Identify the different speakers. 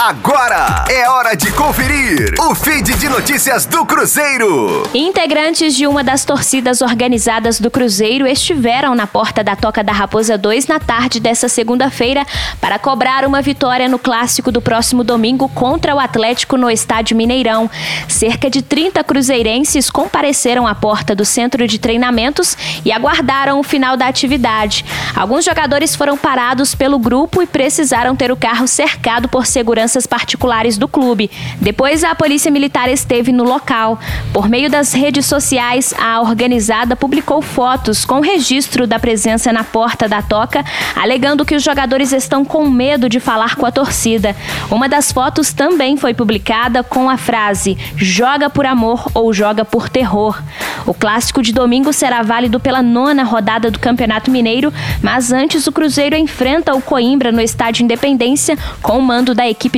Speaker 1: Agora é hora de conferir o feed de notícias do Cruzeiro.
Speaker 2: Integrantes de uma das torcidas organizadas do Cruzeiro estiveram na porta da Toca da Raposa 2 na tarde dessa segunda-feira para cobrar uma vitória no clássico do próximo domingo contra o Atlético no Estádio Mineirão. Cerca de 30 cruzeirenses compareceram à porta do centro de treinamentos e aguardaram o final da atividade. Alguns jogadores foram parados pelo grupo e precisaram ter o carro cercado por segurança seguranças particulares do clube. Depois, a Polícia Militar esteve no local. Por meio das redes sociais, a organizada publicou fotos com registro da presença na porta da toca, alegando que os jogadores estão com medo de falar com a torcida. Uma das fotos também foi publicada com a frase: joga por amor ou joga por terror. O clássico de domingo será válido pela nona rodada do Campeonato Mineiro, mas antes o Cruzeiro enfrenta o Coimbra no Estádio Independência com o mando da equipe